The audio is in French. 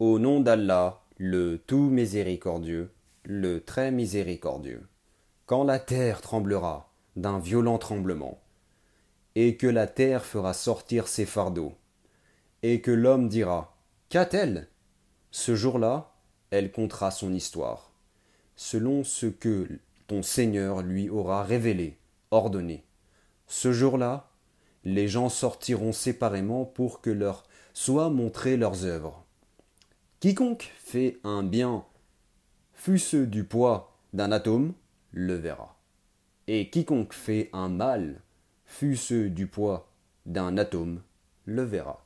Au nom d'Allah, le tout miséricordieux, le très miséricordieux. Quand la terre tremblera d'un violent tremblement, et que la terre fera sortir ses fardeaux, et que l'homme dira Qu'a-t-elle? Ce jour-là, elle comptera son histoire, selon ce que ton Seigneur lui aura révélé, ordonné. Ce jour-là, les gens sortiront séparément pour que leur soient montrées leurs œuvres. Quiconque fait un bien, fût-ce du poids d'un atome, le verra. Et quiconque fait un mal, fût-ce du poids d'un atome, le verra.